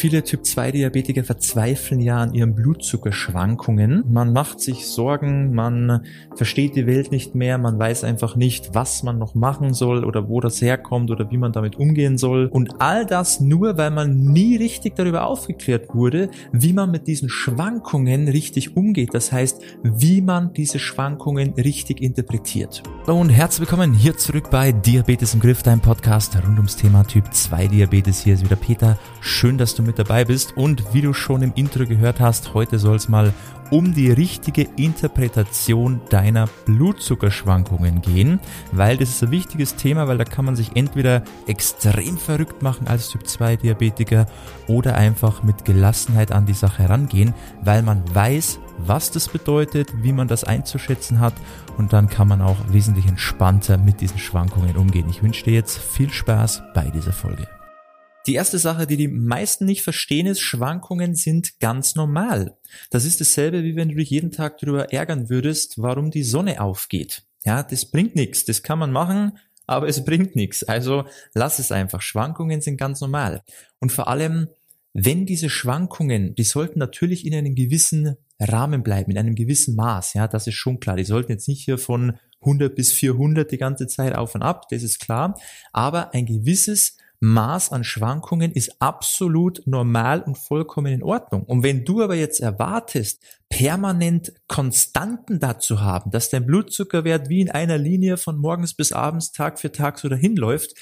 Viele Typ-2-Diabetiker verzweifeln ja an ihren Blutzuckerschwankungen. Man macht sich Sorgen, man versteht die Welt nicht mehr, man weiß einfach nicht, was man noch machen soll oder wo das herkommt oder wie man damit umgehen soll. Und all das nur, weil man nie richtig darüber aufgeklärt wurde, wie man mit diesen Schwankungen richtig umgeht. Das heißt, wie man diese Schwankungen richtig interpretiert. Und herzlich willkommen hier zurück bei Diabetes im Griff, dein Podcast rund ums Thema Typ-2-Diabetes. Hier ist wieder Peter. Schön, dass du mit dabei bist. Und wie du schon im Intro gehört hast, heute soll es mal um die richtige Interpretation deiner Blutzuckerschwankungen gehen, weil das ist ein wichtiges Thema, weil da kann man sich entweder extrem verrückt machen als Typ 2 Diabetiker oder einfach mit Gelassenheit an die Sache herangehen, weil man weiß, was das bedeutet, wie man das einzuschätzen hat und dann kann man auch wesentlich entspannter mit diesen Schwankungen umgehen. Ich wünsche dir jetzt viel Spaß bei dieser Folge. Die erste Sache, die die meisten nicht verstehen, ist, Schwankungen sind ganz normal. Das ist dasselbe, wie wenn du dich jeden Tag darüber ärgern würdest, warum die Sonne aufgeht. Ja, das bringt nichts. Das kann man machen, aber es bringt nichts. Also lass es einfach. Schwankungen sind ganz normal. Und vor allem, wenn diese Schwankungen, die sollten natürlich in einem gewissen Rahmen bleiben, in einem gewissen Maß. Ja, das ist schon klar. Die sollten jetzt nicht hier von 100 bis 400 die ganze Zeit auf und ab. Das ist klar. Aber ein gewisses Maß an Schwankungen ist absolut normal und vollkommen in Ordnung. Und wenn du aber jetzt erwartest, permanent Konstanten dazu haben, dass dein Blutzuckerwert wie in einer Linie von morgens bis abends Tag für Tag so dahin läuft,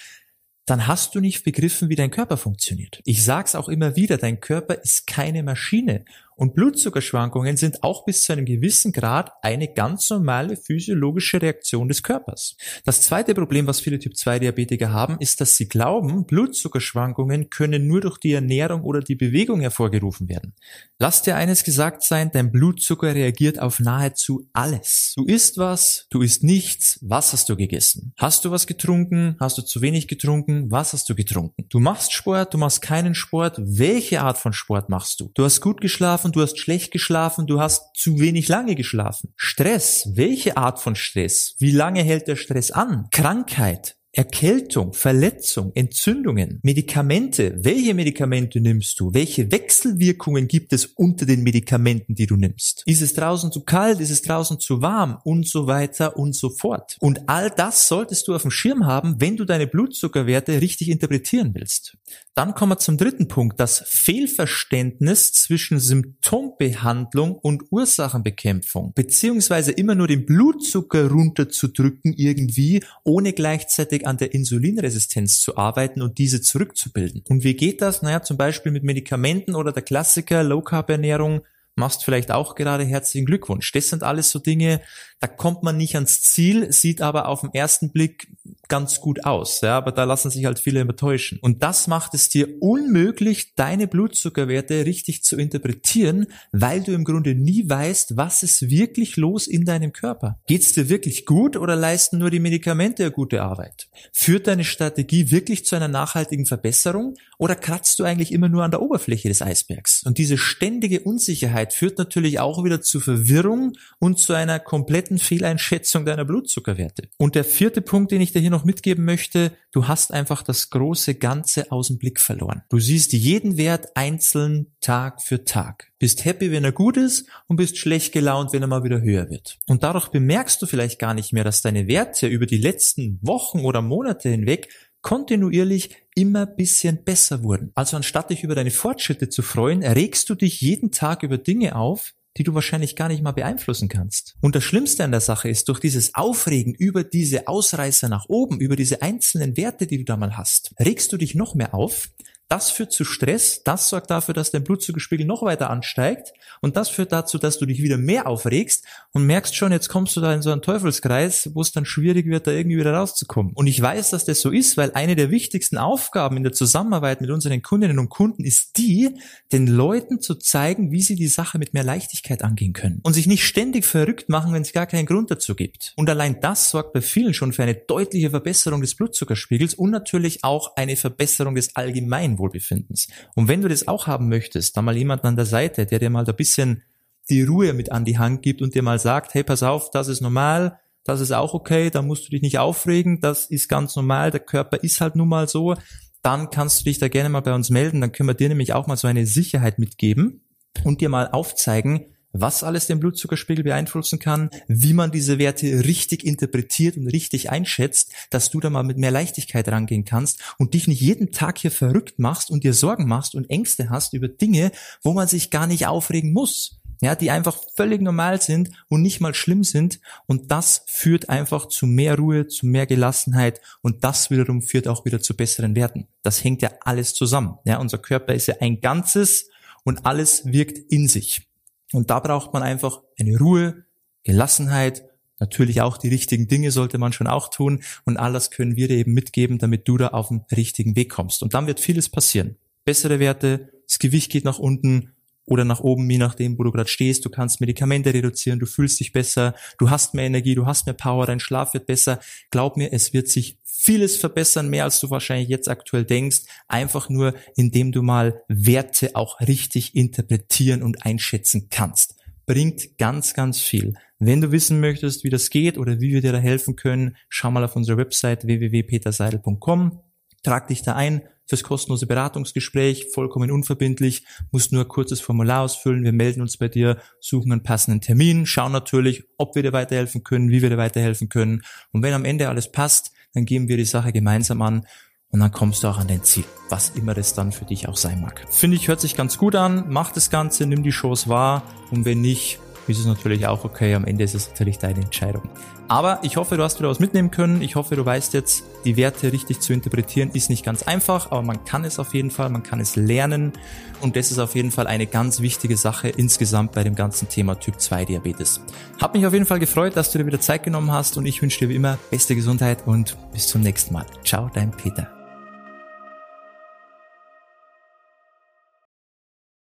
dann hast du nicht begriffen, wie dein Körper funktioniert. Ich sag's auch immer wieder, dein Körper ist keine Maschine und Blutzuckerschwankungen sind auch bis zu einem gewissen Grad eine ganz normale physiologische Reaktion des Körpers. Das zweite Problem, was viele Typ-2-Diabetiker haben, ist, dass sie glauben, Blutzuckerschwankungen können nur durch die Ernährung oder die Bewegung hervorgerufen werden. Lass dir eines gesagt sein, dein Blutzucker reagiert auf nahezu alles. Du isst was, du isst nichts, was hast du gegessen? Hast du was getrunken? Hast du zu wenig getrunken? Was hast du getrunken? Du machst Sport, du machst keinen Sport. Welche Art von Sport machst du? Du hast gut geschlafen, geschlafen, du hast schlecht geschlafen, du hast zu wenig lange geschlafen. Stress, welche Art von Stress? Wie lange hält der Stress an? Krankheit, Erkältung, Verletzung, Entzündungen, Medikamente. Welche Medikamente nimmst du? Welche Wechselwirkungen gibt es unter den Medikamenten, die du nimmst? Ist es draußen zu kalt? Ist es draußen zu warm? Und so weiter und so fort. Und all das solltest du auf dem Schirm haben, wenn du deine Blutzuckerwerte richtig interpretieren willst. Dann kommen wir zum dritten Punkt, das Fehlverständnis zwischen Symptombehandlung und Ursachenbekämpfung, beziehungsweise immer nur den Blutzucker runterzudrücken irgendwie, ohne gleichzeitig an der Insulinresistenz zu arbeiten und diese zurückzubilden. Und wie geht das? Naja, zum Beispiel mit Medikamenten oder der Klassiker Low Carb Ernährung machst vielleicht auch gerade herzlichen Glückwunsch. Das sind alles so Dinge, da kommt man nicht ans Ziel, sieht aber auf den ersten Blick ganz gut aus. Ja, aber da lassen sich halt viele übertäuschen. Und das macht es dir unmöglich, deine Blutzuckerwerte richtig zu interpretieren, weil du im Grunde nie weißt, was ist wirklich los in deinem Körper. Geht's dir wirklich gut oder leisten nur die Medikamente eine gute Arbeit? Führt deine Strategie wirklich zu einer nachhaltigen Verbesserung oder kratzt du eigentlich immer nur an der Oberfläche des Eisbergs? Und diese ständige Unsicherheit führt natürlich auch wieder zu Verwirrung und zu einer kompletten Fehleinschätzung deiner Blutzuckerwerte. Und der vierte Punkt, den ich dir hier noch mitgeben möchte, du hast einfach das große Ganze aus dem Blick verloren. Du siehst jeden Wert einzeln Tag für Tag. Bist happy, wenn er gut ist und bist schlecht gelaunt, wenn er mal wieder höher wird. Und dadurch bemerkst du vielleicht gar nicht mehr, dass deine Werte über die letzten Wochen oder Monate hinweg kontinuierlich immer bisschen besser wurden. Also anstatt dich über deine Fortschritte zu freuen, erregst du dich jeden Tag über Dinge auf, die du wahrscheinlich gar nicht mal beeinflussen kannst. Und das Schlimmste an der Sache ist, durch dieses Aufregen über diese Ausreißer nach oben, über diese einzelnen Werte, die du da mal hast, regst du dich noch mehr auf, das führt zu Stress, das sorgt dafür, dass dein Blutzuckerspiegel noch weiter ansteigt und das führt dazu, dass du dich wieder mehr aufregst und merkst schon, jetzt kommst du da in so einen Teufelskreis, wo es dann schwierig wird, da irgendwie wieder rauszukommen. Und ich weiß, dass das so ist, weil eine der wichtigsten Aufgaben in der Zusammenarbeit mit unseren Kundinnen und Kunden ist die, den Leuten zu zeigen, wie sie die Sache mit mehr Leichtigkeit angehen können und sich nicht ständig verrückt machen, wenn es gar keinen Grund dazu gibt. Und allein das sorgt bei vielen schon für eine deutliche Verbesserung des Blutzuckerspiegels und natürlich auch eine Verbesserung des allgemeinen Wohlbefindens. Und wenn du das auch haben möchtest, dann mal jemanden an der Seite, der dir mal da bisschen die Ruhe mit an die Hand gibt und dir mal sagt, hey, pass auf, das ist normal, das ist auch okay, da musst du dich nicht aufregen, das ist ganz normal, der Körper ist halt nun mal so, dann kannst du dich da gerne mal bei uns melden. Dann können wir dir nämlich auch mal so eine Sicherheit mitgeben und dir mal aufzeigen, was alles den Blutzuckerspiegel beeinflussen kann, wie man diese Werte richtig interpretiert und richtig einschätzt, dass du da mal mit mehr Leichtigkeit rangehen kannst und dich nicht jeden Tag hier verrückt machst und dir Sorgen machst und Ängste hast über Dinge, wo man sich gar nicht aufregen muss. Ja, die einfach völlig normal sind und nicht mal schlimm sind. Und das führt einfach zu mehr Ruhe, zu mehr Gelassenheit und das wiederum führt auch wieder zu besseren Werten. Das hängt ja alles zusammen. Ja, unser Körper ist ja ein Ganzes und alles wirkt in sich. Und da braucht man einfach eine Ruhe, Gelassenheit, natürlich auch die richtigen Dinge sollte man schon auch tun und all das können wir dir eben mitgeben, damit du da auf den richtigen Weg kommst. Und dann wird vieles passieren. Bessere Werte, das Gewicht geht nach unten oder nach oben, je nachdem, wo du gerade stehst. Du kannst Medikamente reduzieren, du fühlst dich besser, du hast mehr Energie, du hast mehr Power, dein Schlaf wird besser. Glaub mir, es wird sich vieles verbessern, mehr als du wahrscheinlich jetzt aktuell denkst, einfach nur, indem du mal Werte auch richtig interpretieren und einschätzen kannst. Bringt ganz, ganz viel. Wenn du wissen möchtest, wie das geht oder wie wir dir da helfen können, schau mal auf unsere Website www.peterseidel.com, trag dich da ein fürs kostenlose Beratungsgespräch, vollkommen unverbindlich, musst nur ein kurzes Formular ausfüllen, wir melden uns bei dir, suchen einen passenden Termin, schauen natürlich, ob wir dir weiterhelfen können, wie wir dir weiterhelfen können und wenn am Ende alles passt, dann gehen wir die Sache gemeinsam an und dann kommst du auch an dein Ziel, was immer das dann für dich auch sein mag. Finde ich, hört sich ganz gut an, mach das Ganze, nimm die Chance wahr und wenn nicht, ist es natürlich auch okay. Am Ende ist es natürlich deine Entscheidung. Aber ich hoffe, du hast wieder was mitnehmen können. Ich hoffe, du weißt jetzt, die Werte richtig zu interpretieren ist nicht ganz einfach, aber man kann es auf jeden Fall, man kann es lernen. Und das ist auf jeden Fall eine ganz wichtige Sache insgesamt bei dem ganzen Thema Typ 2 Diabetes. Hab mich auf jeden Fall gefreut, dass du dir wieder Zeit genommen hast und ich wünsche dir wie immer beste Gesundheit und bis zum nächsten Mal. Ciao, dein Peter.